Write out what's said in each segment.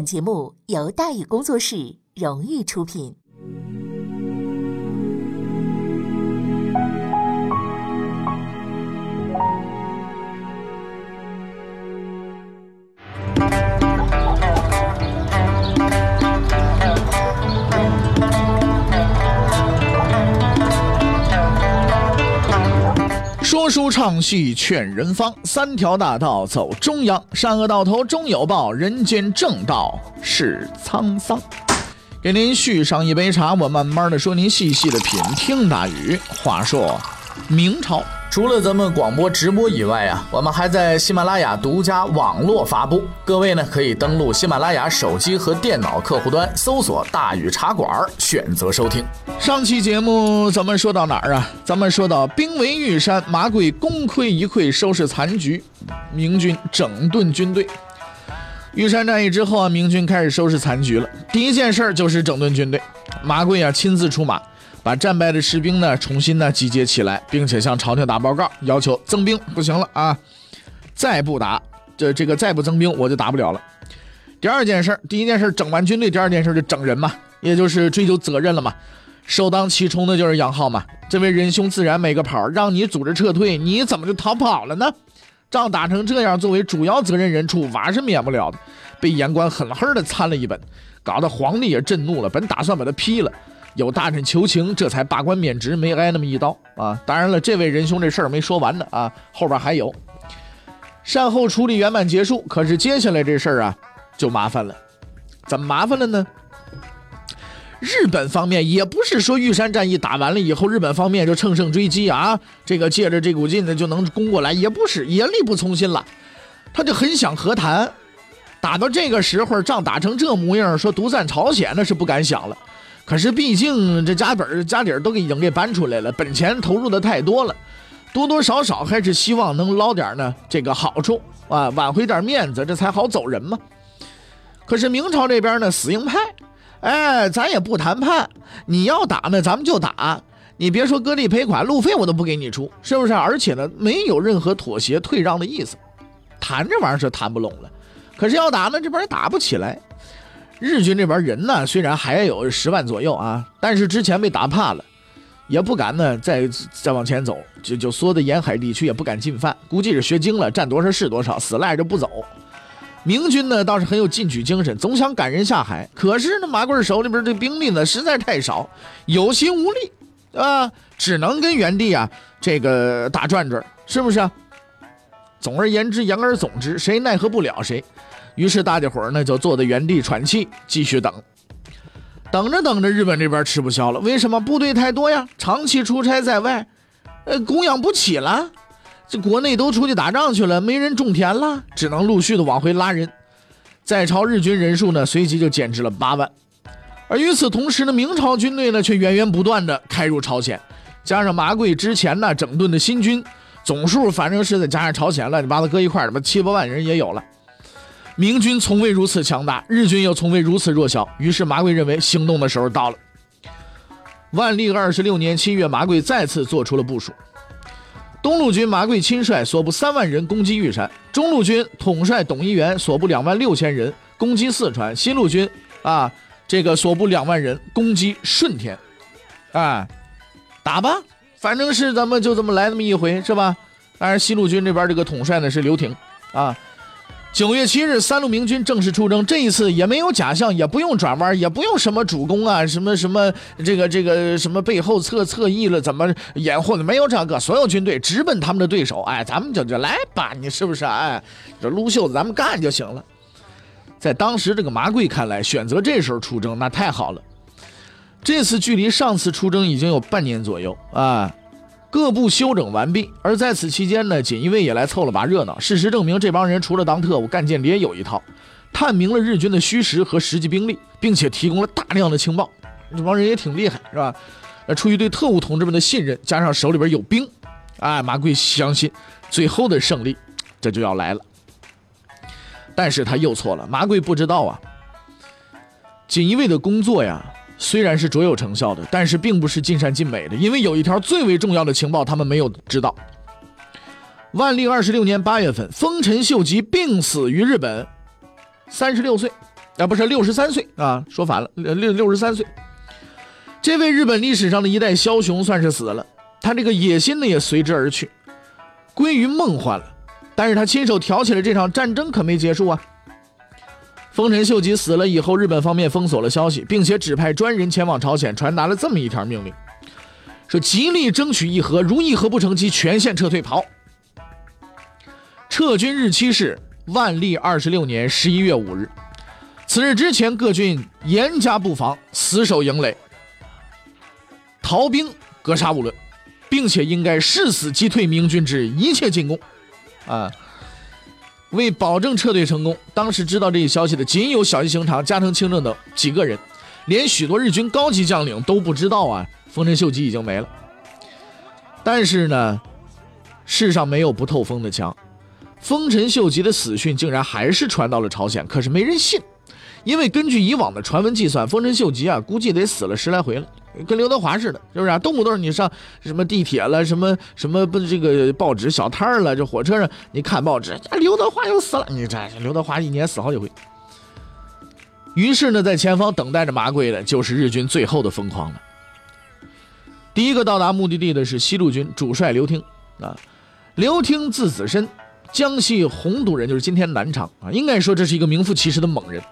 本节目由大宇工作室荣誉出品。说书唱戏劝人方，三条大道走中央，善恶到头终有报，人间正道是沧桑。给您续上一杯茶，我慢慢的说，您细细的品。听大禹话说，明朝。除了咱们广播直播以外啊，我们还在喜马拉雅独家网络发布。各位呢，可以登录喜马拉雅手机和电脑客户端，搜索“大禹茶馆”，选择收听。上期节目咱们说到哪儿啊？咱们说到兵围玉山，马贵功亏一篑，收拾残局，明军整顿军队。玉山战役之后啊，明军开始收拾残局了。第一件事儿就是整顿军队，马贵啊亲自出马。把战败的士兵呢重新呢集结起来，并且向朝廷打报告，要求增兵。不行了啊，再不打，这这个再不增兵，我就打不了了。第二件事，第一件事整完军队，第二件事就整人嘛，也就是追究责任了嘛。首当其冲的就是杨浩嘛，这位仁兄自然没个跑，让你组织撤退，你怎么就逃跑了呢？仗打成这样，作为主要责任人，处罚是免不了的，被言官狠狠的参了一本，搞得皇帝也震怒了，本打算把他批了。有大臣求情，这才罢官免职，没挨那么一刀啊！当然了，这位仁兄这事儿没说完呢啊，后边还有。善后处理圆满结束，可是接下来这事儿啊就麻烦了，怎么麻烦了呢？日本方面也不是说玉山战役打完了以后，日本方面就乘胜追击啊，这个借着这股劲呢就能攻过来，也不是，也力不从心了，他就很想和谈，打到这个时候，仗打成这模样，说独占朝鲜那是不敢想了。可是毕竟这家本家底儿都已经给搬出来了，本钱投入的太多了，多多少少还是希望能捞点呢这个好处啊，挽回点面子，这才好走人嘛。可是明朝这边呢死硬派，哎，咱也不谈判，你要打呢咱们就打，你别说割地赔款，路费我都不给你出，是不是？而且呢没有任何妥协退让的意思，谈这玩意儿是谈不拢了。可是要打呢这边也打不起来。日军这边人呢，虽然还有十万左右啊，但是之前被打怕了，也不敢呢再再往前走，就就缩在沿海地区，也不敢进犯，估计是学精了，占多少是多少，死赖着不走。明军呢倒是很有进取精神，总想赶人下海，可是呢马贵手里边这兵力呢实在太少，有心无力，啊，只能跟原地啊这个打转转，是不是？总而言之，言而总之，谁奈何不了谁。于是大家伙儿呢就坐在原地喘气，继续等。等着等着，日本这边吃不消了。为什么部队太多呀？长期出差在外，呃，供养不起了。这国内都出去打仗去了，没人种田了，只能陆续的往回拉人。在朝日军人数呢，随即就减至了八万。而与此同时呢，明朝军队呢却源源不断的开入朝鲜，加上马贵之前呢整顿的新军，总数反正是再加上朝鲜乱七八糟搁一块儿，他妈七八万人也有了。明军从未如此强大，日军又从未如此弱小。于是马贵认为行动的时候到了。万历二十六年七月，马贵再次做出了部署。东路军马贵亲率所部三万人攻击玉山，中路军统帅董一元所部两万六千人攻击四川，西路军啊这个所部两万人攻击顺天。啊，打吧，反正是咱们就这么来那么一回，是吧？当然，西路军这边这个统帅呢是刘廷啊。九月七日，三路明军正式出征。这一次也没有假象，也不用转弯，也不用什么主攻啊，什么什么这个这个什么背后侧侧翼了，怎么掩护的？没有这个，所有军队直奔他们的对手。哎，咱们就就来吧，你是不是？哎，这撸袖子，咱们干就行了。在当时这个麻贵看来，选择这时候出征那太好了。这次距离上次出征已经有半年左右啊。各部休整完毕，而在此期间呢，锦衣卫也来凑了把热闹。事实证明，这帮人除了当特务、干间谍有一套，探明了日军的虚实和实际兵力，并且提供了大量的情报。这帮人也挺厉害，是吧？那出于对特务同志们的信任，加上手里边有兵，哎，马贵相信最后的胜利这就要来了。但是他又错了，马贵不知道啊，锦衣卫的工作呀。虽然是卓有成效的，但是并不是尽善尽美的，因为有一条最为重要的情报他们没有知道。万历二十六年八月份，丰臣秀吉病死于日本，三十六岁，啊，不是六十三岁啊，说反了，六六十三岁。这位日本历史上的一代枭雄算是死了，他这个野心呢也随之而去，归于梦幻了。但是他亲手挑起了这场战争可没结束啊。丰臣秀吉死了以后，日本方面封锁了消息，并且指派专人前往朝鲜传达了这么一条命令：说极力争取议和，如议和不成，即全线撤退，跑。撤军日期是万历二十六年十一月五日。此日之前，各军严加布防，死守营垒。逃兵格杀勿论，并且应该誓死击退明军之一切进攻，啊！为保证撤退成功，当时知道这一消息的仅有小西行长、加藤清正等几个人，连许多日军高级将领都不知道啊！丰臣秀吉已经没了。但是呢，世上没有不透风的墙，丰臣秀吉的死讯竟然还是传到了朝鲜，可是没人信，因为根据以往的传闻计算，丰臣秀吉啊，估计得死了十来回了。跟刘德华似的，是不是啊？动不动你上什么地铁了，什么什么不这个报纸小摊儿了，这火车上你看报纸，刘德华又死了。你这刘德华一年死好几回。于是呢，在前方等待着马贵的就是日军最后的疯狂了。第一个到达目的地的是西路军主帅刘听啊，刘听字子申，江西洪都人，就是今天南昌啊。应该说这是一个名副其实的猛人。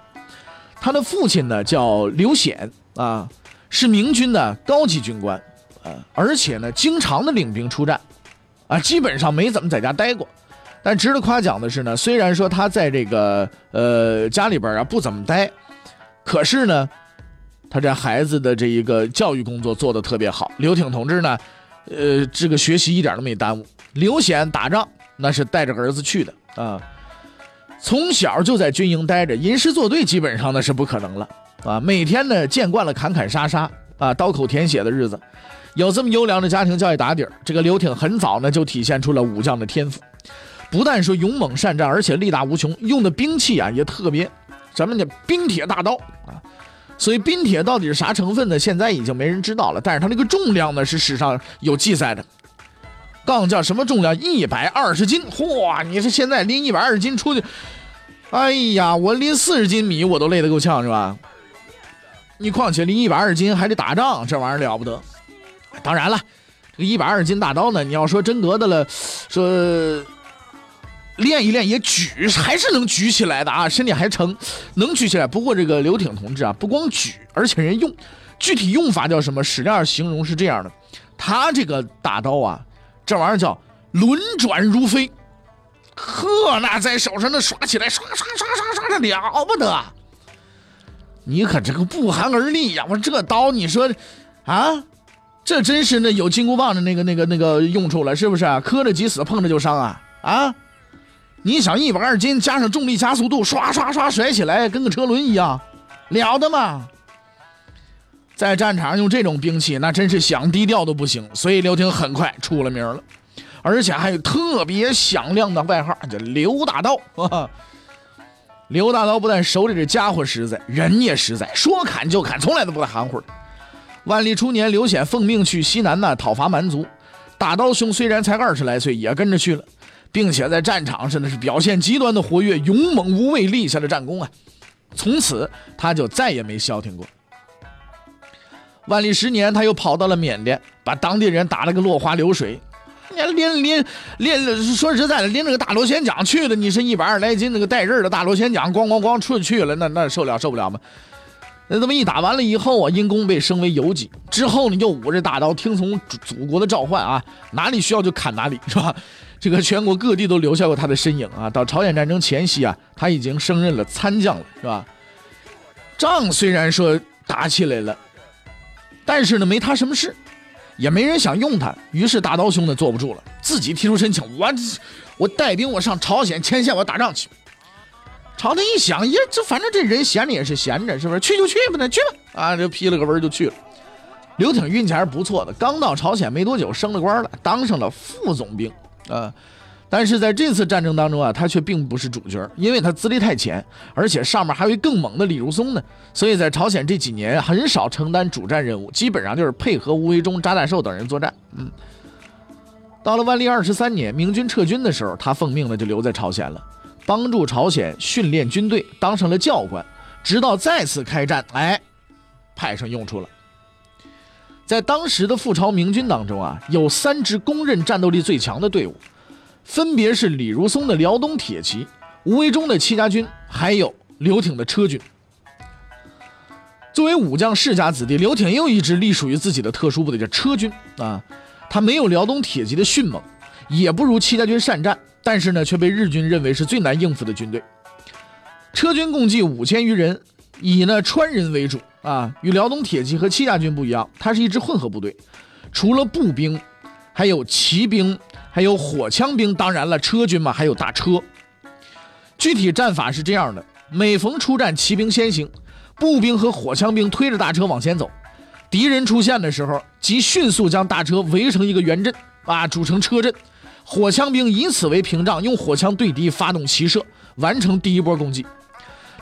他的父亲呢叫刘显啊。是明军的高级军官，呃，而且呢，经常的领兵出战，啊，基本上没怎么在家待过。但值得夸奖的是呢，虽然说他在这个呃家里边啊不怎么待，可是呢，他这孩子的这一个教育工作做得特别好。刘挺同志呢，呃，这个学习一点都没耽误。刘显打仗那是带着儿子去的啊，从小就在军营待着，吟诗作对基本上那是不可能了。啊，每天呢见惯了砍砍杀杀啊，刀口舔血的日子，有这么优良的家庭教育打底儿，这个刘挺很早呢就体现出了武将的天赋，不但说勇猛善战，而且力大无穷，用的兵器啊也特别，什么呢？冰铁大刀啊。所以冰铁到底是啥成分呢？现在已经没人知道了，但是它那个重量呢是史上有记载的，杠叫什么重量？一百二十斤！嚯，你说现在拎一百二十斤出去，哎呀，我拎四十斤米我都累得够呛，是吧？你况且离一百二十斤还得打仗，这玩意儿了不得。当然了，这个一百二十斤大刀呢，你要说真得的了，说练一练也举还是能举起来的啊，身体还成，能举起来。不过这个刘挺同志啊，不光举，而且人用，具体用法叫什么？史料形容是这样的：他这个大刀啊，这玩意儿叫轮转如飞，呵，那在手上那刷起来，刷刷刷刷刷的了不得。你可这个不寒而栗呀！我这刀，你说，啊，这真是那有金箍棒的那个、那个、那个用处了，是不是？磕着即死，碰着就伤啊！啊，你想一百二斤加上重力加速度，刷刷刷甩起来，跟个车轮一样，了得吗？在战场上用这种兵器，那真是想低调都不行。所以刘婷很快出了名了，而且还有特别响亮的外号，叫刘大刀。刘大刀不但手里这家伙实在，人也实在，说砍就砍，从来都不带含糊的。万历初年，刘显奉命去西南呢讨伐蛮族，大刀兄虽然才二十来岁，也跟着去了，并且在战场上那是表现极端的活跃，勇猛无畏，立下了战功啊！从此他就再也没消停过。万历十年，他又跑到了缅甸，把当地人打了个落花流水。连连连说实在的，连那个大螺旋桨去的，你是一百二十来斤那个带刃的大螺旋桨，咣咣咣出去了，那那受了受不了吗？那这么一打完了以后啊，因功被升为游击，之后呢又舞着大刀，听从祖国的召唤啊，哪里需要就砍哪里，是吧？这个全国各地都留下过他的身影啊。到朝鲜战争前夕啊，他已经升任了参将了，是吧？仗虽然说打起来了，但是呢没他什么事。也没人想用他，于是大刀兄呢坐不住了，自己提出申请，我我带兵我上朝鲜前线我打仗去。朝廷一想，耶这反正这人闲着也是闲着，是不是？去就去吧，那去吧，啊，就批了个文就去了。刘挺运气还是不错的，刚到朝鲜没多久升了官了，当上了副总兵，啊。但是在这次战争当中啊，他却并不是主角，因为他资历太浅，而且上面还有更猛的李如松呢，所以在朝鲜这几年很少承担主战任务，基本上就是配合吴维忠、扎大寿等人作战。嗯，到了万历二十三年，明军撤军的时候，他奉命呢就留在朝鲜了，帮助朝鲜训练军队，当上了教官，直到再次开战，哎，派上用处了。在当时的覆巢明军当中啊，有三支公认战斗力最强的队伍，分别是李如松的辽东铁骑、吴维忠的戚家军，还有刘挺的车军。作为武将世家子弟，刘挺也有一支隶属于自己的特殊部队，叫车军啊。他没有辽东铁骑的迅猛，也不如戚家军善战，但是呢，却被日军认为是最难应付的军队。车军共计五千余人，以呢川人为主啊。与辽东铁骑和戚家军不一样，它是一支混合部队，除了步兵，还有骑兵，还有火枪兵。当然了，车军嘛，还有大车。具体战法是这样的：每逢出战，骑兵先行，步兵和火枪兵推着大车往前走。敌人出现的时候，即迅速将大车围成一个圆阵，啊，组成车阵。火枪兵以此为屏障，用火枪对敌发动齐射，完成第一波攻击。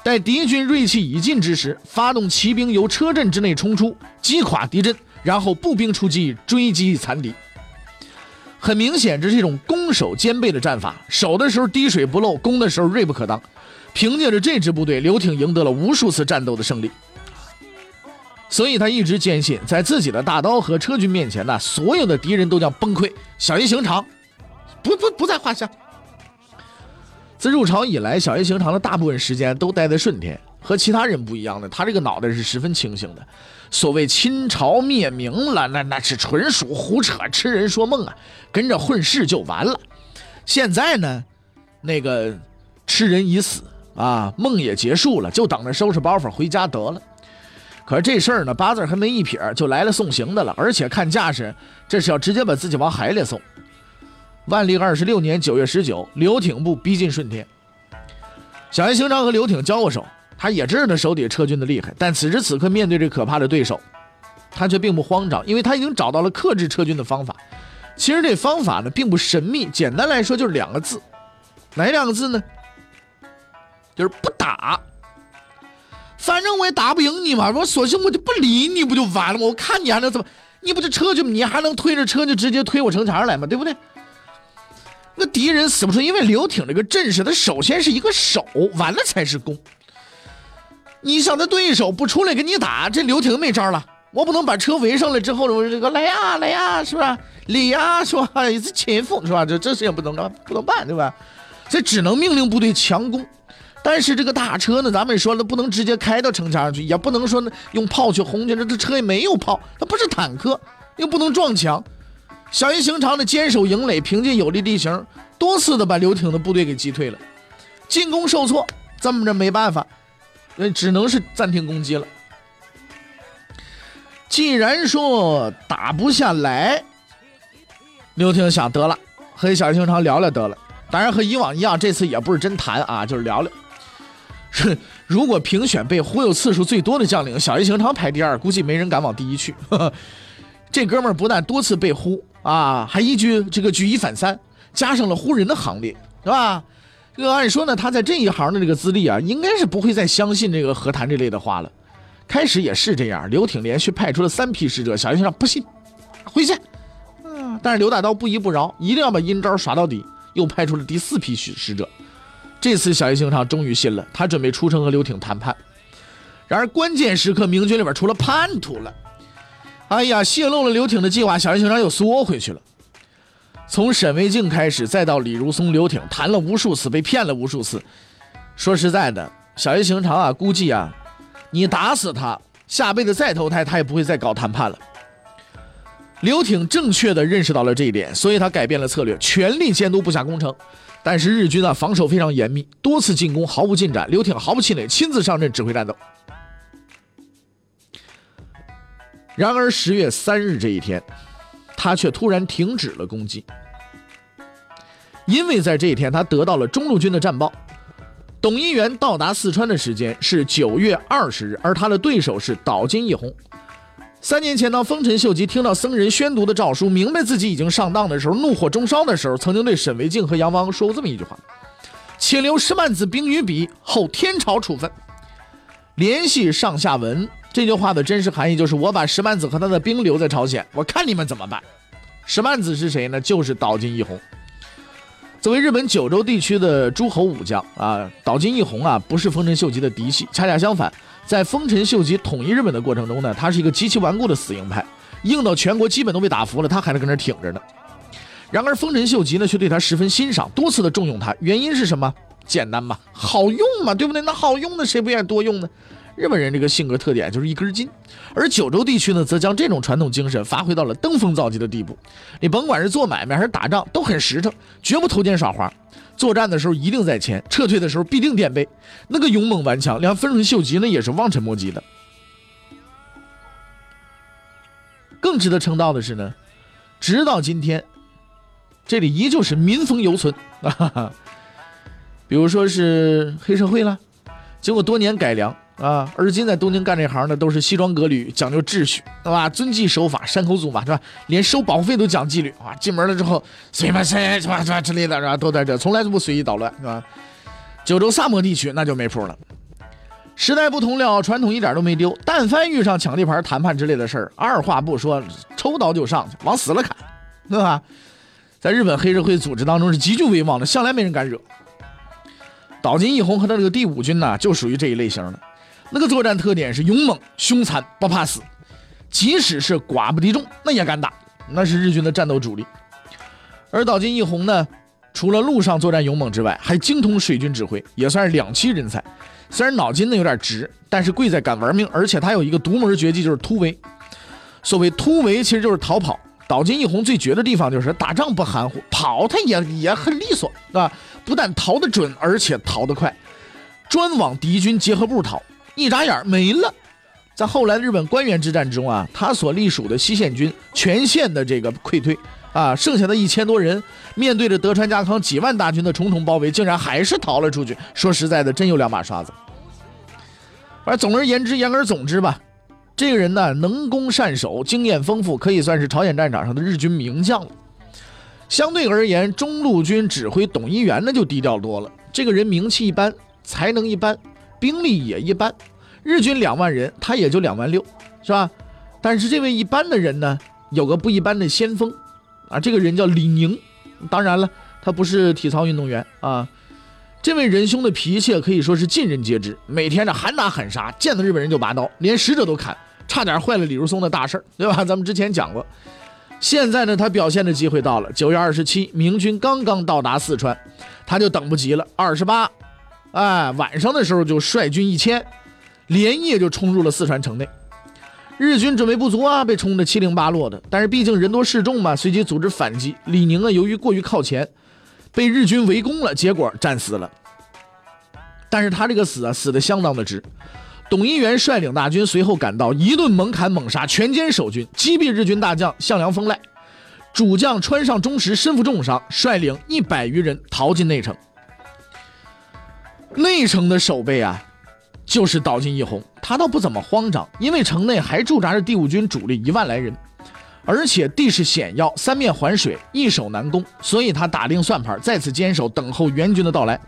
待敌军锐气已尽之时，发动骑兵由车阵之内冲出，击垮敌阵，然后步兵出击追击残敌。很明显，这是一种攻守兼备的战法。守的时候滴水不漏，攻的时候锐不可当。凭借着这支部队，刘挺赢得了无数次战斗的胜利。所以他一直坚信，在自己的大刀和车军面前呢，所有的敌人都将崩溃，小叶行长，不不不在话下。自入朝以来，小叶行长的大部分时间都待在顺天，和其他人不一样的，他这个脑袋是十分清醒的。所谓清朝灭明了，那那是纯属胡扯，痴人说梦啊，跟着混世就完了。现在呢，那个痴人已死啊，梦也结束了，就等着收拾包袱回家得了。可是这事儿呢，八字还没一撇，就来了送行的了。而且看架势，这是要直接把自己往海里送。万历二十六年九月十九，刘挺部逼近顺天。小叶行长和刘挺交过手，他也知道他手底下车军的厉害。但此时此刻面对这可怕的对手，他却并不慌张，因为他已经找到了克制车军的方法。其实这方法呢，并不神秘，简单来说就是两个字，哪两个字呢？就是不打。反正我也打不赢你嘛，我索性我就不理你，不就完了吗？我看你还能怎么？你不就车就你还能推着车就直接推我城墙来吗？对不对？那敌人死不出，因为刘挺这个阵势，他首先是一个守，完了才是攻。你想他对手不出来跟你打，这刘挺没招了。我不能把车围上来之后，我这个来呀来呀，是吧？李呀，是吧？一次前锋，是吧？这这事情不能干，不能办，对吧？这只能命令部队强攻。但是这个大车呢，咱们也说了，不能直接开到城墙上去，也不能说呢用炮去轰去，这这车也没有炮，它不是坦克，又不能撞墙。小叶行长的坚守营垒，凭借有利地形，多次的把刘挺的部队给击退了，进攻受挫，这么着没办法，那只能是暂停攻击了。既然说打不下来，刘婷想得了，和小叶行长聊聊得了。当然和以往一样，这次也不是真谈啊，就是聊聊。是，如果评选被忽悠次数最多的将领，小叶行长排第二，估计没人敢往第一去。这哥们儿不但多次被忽啊，还一举这个举一反三，加上了忽人的行列，是吧？这个按说呢，他在这一行的这个资历啊，应该是不会再相信这个和谈这类的话了。开始也是这样，刘挺连续派出了三批使者，小叶行长不信，回去。嗯，但是刘大刀不依不饶，一定要把阴招耍到底，又派出了第四批使使者。这次小叶行长终于信了，他准备出城和刘挺谈判。然而关键时刻，明军里边出了叛徒了。哎呀，泄露了刘挺的计划，小叶行长又缩回去了。从沈维静开始，再到李如松、刘挺，谈了无数次，被骗了无数次。说实在的，小叶行长啊，估计啊，你打死他，下辈子再投胎，他也不会再搞谈判了。刘挺正确的认识到了这一点，所以他改变了策略，全力监督部下攻城。但是日军啊，防守非常严密，多次进攻毫无进展。刘挺毫不气馁，亲自上阵指挥战斗。然而十月三日这一天，他却突然停止了攻击，因为在这一天，他得到了中路军的战报：董一元到达四川的时间是九月二十日，而他的对手是岛津义弘。三年前，当丰臣秀吉听到僧人宣读的诏书，明白自己已经上当的时候，怒火中烧的时候，曾经对沈维敬和杨汪说过这么一句话：“且留十万子兵于彼，后天朝处分。”联系上下文，这句话的真实含义就是：我把石曼子和他的兵留在朝鲜，我看你们怎么办。石曼子是谁呢？就是岛津义弘。作为日本九州地区的诸侯武将啊，岛津义弘啊，不是丰臣秀吉的嫡系，恰恰相反，在丰臣秀吉统一日本的过程中呢，他是一个极其顽固的死硬派，硬到全国基本都被打服了，他还在跟那挺着呢。然而丰臣秀吉呢，却对他十分欣赏，多次的重用他，原因是什么？简单嘛，好用嘛，对不对？那好用的谁不愿意多用呢？日本人这个性格特点就是一根筋，而九州地区呢，则将这种传统精神发挥到了登峰造极的地步。你甭管是做买卖还是打仗，都很实诚，绝不偷奸耍滑。作战的时候一定在前，撤退的时候必定垫背，那个勇猛顽强，连丰臣秀吉呢也是望尘莫及的。更值得称道的是呢，直到今天，这里依旧是民风犹存啊。比如说是黑社会了，经过多年改良啊，而今在东京干这行的都是西装革履，讲究秩序，对吧？遵纪守法，山口组嘛，是吧？连收保护费都讲纪律啊！进门了之后，随便谁什么什么之类的，是吧？都在这，从来都不随意捣乱，是吧？九州萨摩地区那就没谱了。时代不同了，传统一点都没丢。但凡遇上抢地盘、谈判之类的事儿，二话不说，抽刀就上去，往死了砍，对吧？在日本黑社会组织当中是极具威望的，向来没人敢惹。岛津义弘和他这个第五军呢，就属于这一类型的。那个作战特点是勇猛、凶残、不怕死，即使是寡不敌众，那也敢打，那是日军的战斗主力。而岛津义弘呢，除了陆上作战勇猛之外，还精通水军指挥，也算是两栖人才。虽然脑筋呢有点直，但是贵在敢玩命，而且他有一个独门绝技，就是突围。所谓突围，其实就是逃跑。岛津义弘最绝的地方就是打仗不含糊，跑他也也很利索，对吧？不但逃得准，而且逃得快，专往敌军结合部逃，一眨眼没了。在后来日本官员之战中啊，他所隶属的西线军全线的这个溃退啊，剩下的一千多人面对着德川家康几万大军的重重包围，竟然还是逃了出去。说实在的，真有两把刷子。而总而言之，言而总之吧。这个人呢，能攻善守，经验丰富，可以算是朝鲜战场上的日军名将了。相对而言，中路军指挥董一元呢就低调多了。这个人名气一般，才能一般，兵力也一般。日军两万人，他也就两万六，是吧？但是这位一般的人呢，有个不一般的先锋啊，这个人叫李宁。当然了，他不是体操运动员啊。这位仁兄的脾气可以说是尽人皆知，每天呢喊打喊杀，见到日本人就拔刀，连使者都砍。差点坏了李如松的大事儿对吧？咱们之前讲过。现在呢，他表现的机会到了。九月二十七，明军刚刚到达四川，他就等不及了。二十八，哎，晚上的时候就率军一千，连夜就冲入了四川城内。日军准备不足啊，被冲得七零八落的。但是毕竟人多势众嘛，随即组织反击。李宁啊，由于过于靠前，被日军围攻了，结果战死了。但是他这个死啊，死的相当的值。董一元率领大军随后赶到，一顿猛砍猛杀，全歼守军，击毙日军大将项梁风赖。主将川上忠实身负重伤，率领一百余人逃进内城。内城的守备啊，就是岛津义弘，他倒不怎么慌张，因为城内还驻扎着第五军主力一万来人，而且地势险要，三面环水，易守难攻，所以他打定算盘，在此坚守，等候援军的到来。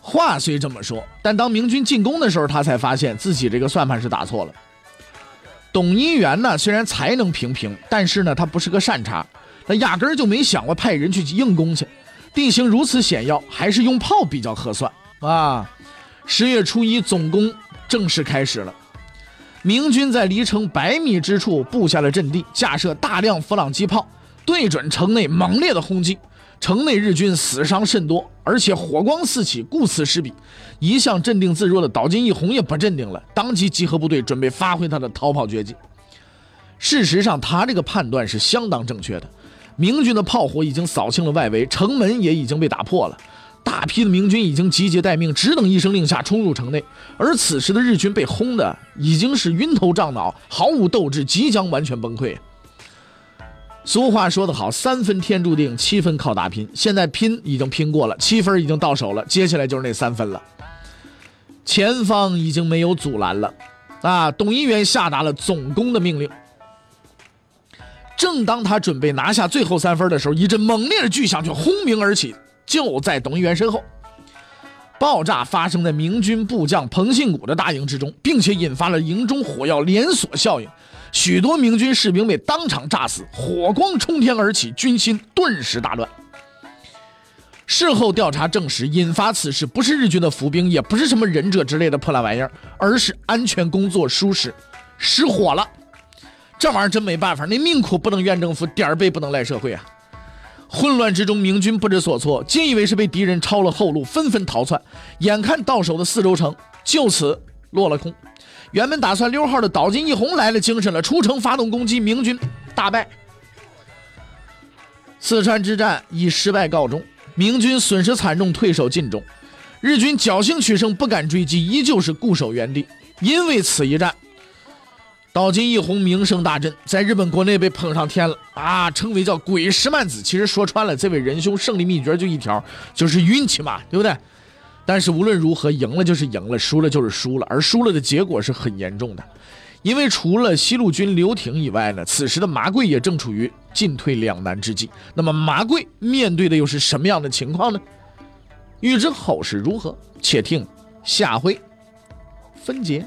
话虽这么说，但当明军进攻的时候，他才发现自己这个算盘是打错了。董一元呢，虽然才能平平，但是呢，他不是个善茬，他压根儿就没想过派人去硬攻去。地形如此险要，还是用炮比较合算啊。十月初一，总攻正式开始了。明军在离城百米之处布下了阵地，架设大量弗朗机炮，对准城内猛烈的轰击。城内日军死伤甚多，而且火光四起，顾此失彼。一向镇定自若的岛津义弘也不镇定了，当即集合部队，准备发挥他的逃跑绝技。事实上，他这个判断是相当正确的。明军的炮火已经扫清了外围，城门也已经被打破了，大批的明军已经集结待命，只等一声令下冲入城内。而此时的日军被轰的已经是晕头胀脑，毫无斗志，即将完全崩溃。俗话说得好，三分天注定，七分靠打拼。现在拼已经拼过了，七分已经到手了，接下来就是那三分了。前方已经没有阻拦了，啊！董一元下达了总攻的命令。正当他准备拿下最后三分的时候，一阵猛烈的巨响却轰鸣而起，就在董一元身后。爆炸发生在明军部将彭信谷的大营之中，并且引发了营中火药连锁效应。许多明军士兵被当场炸死，火光冲天而起，军心顿时大乱。事后调查证实，引发此事不是日军的伏兵，也不是什么忍者之类的破烂玩意儿，而是安全工作疏失，失火了。这玩意儿真没办法，那命苦不能怨政府，点儿背不能赖社会啊！混乱之中，明军不知所措，尽以为是被敌人抄了后路，纷纷逃窜。眼看到手的四周城就此落了空。原本打算溜号的岛津义弘来了精神了，出城发动攻击，明军大败。四川之战以失败告终，明军损失惨重，退守晋中。日军侥幸取胜，不敢追击，依旧是固守原地。因为此一战，岛津义弘名声大振，在日本国内被捧上天了啊，称为叫“鬼石曼子”。其实说穿了，这位仁兄胜利秘诀就一条，就是运气嘛，对不对？但是无论如何，赢了就是赢了，输了就是输了，而输了的结果是很严重的。因为除了西路军刘挺以外呢，此时的麻贵也正处于进退两难之际。那么麻贵面对的又是什么样的情况呢？欲知后事如何，且听下回分解。